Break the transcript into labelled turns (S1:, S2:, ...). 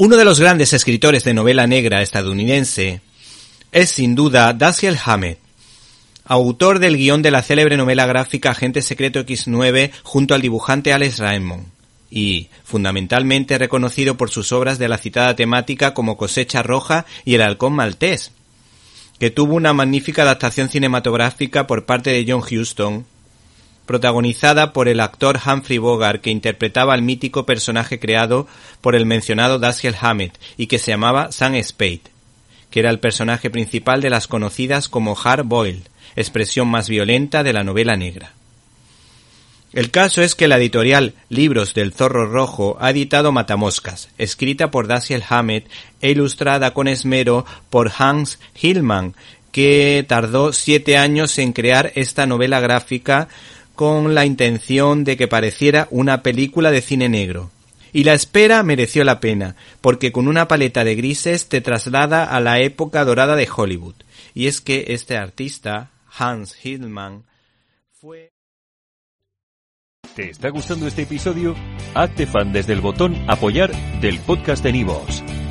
S1: Uno de los grandes escritores de novela negra estadounidense es sin duda Dashiell Hammett, autor del guion de la célebre novela gráfica Agente Secreto X9 junto al dibujante Alex Raymond y, fundamentalmente reconocido por sus obras de la citada temática como Cosecha Roja y El Halcón Maltés, que tuvo una magnífica adaptación cinematográfica por parte de John Huston protagonizada por el actor Humphrey Bogart que interpretaba al mítico personaje creado por el mencionado Dashiell Hammett y que se llamaba Sam Spade, que era el personaje principal de las conocidas como Hard Boiled, expresión más violenta de la novela negra. El caso es que la editorial Libros del Zorro Rojo ha editado Matamoscas, escrita por Dashiell Hammett e ilustrada con esmero por Hans Hillman, que tardó siete años en crear esta novela gráfica con la intención de que pareciera una película de cine negro. Y la espera mereció la pena, porque con una paleta de grises te traslada a la época dorada de Hollywood. Y es que este artista, Hans Hillman, fue...
S2: ¿Te está gustando este episodio? Hazte fan desde el botón apoyar del podcast de Nivos.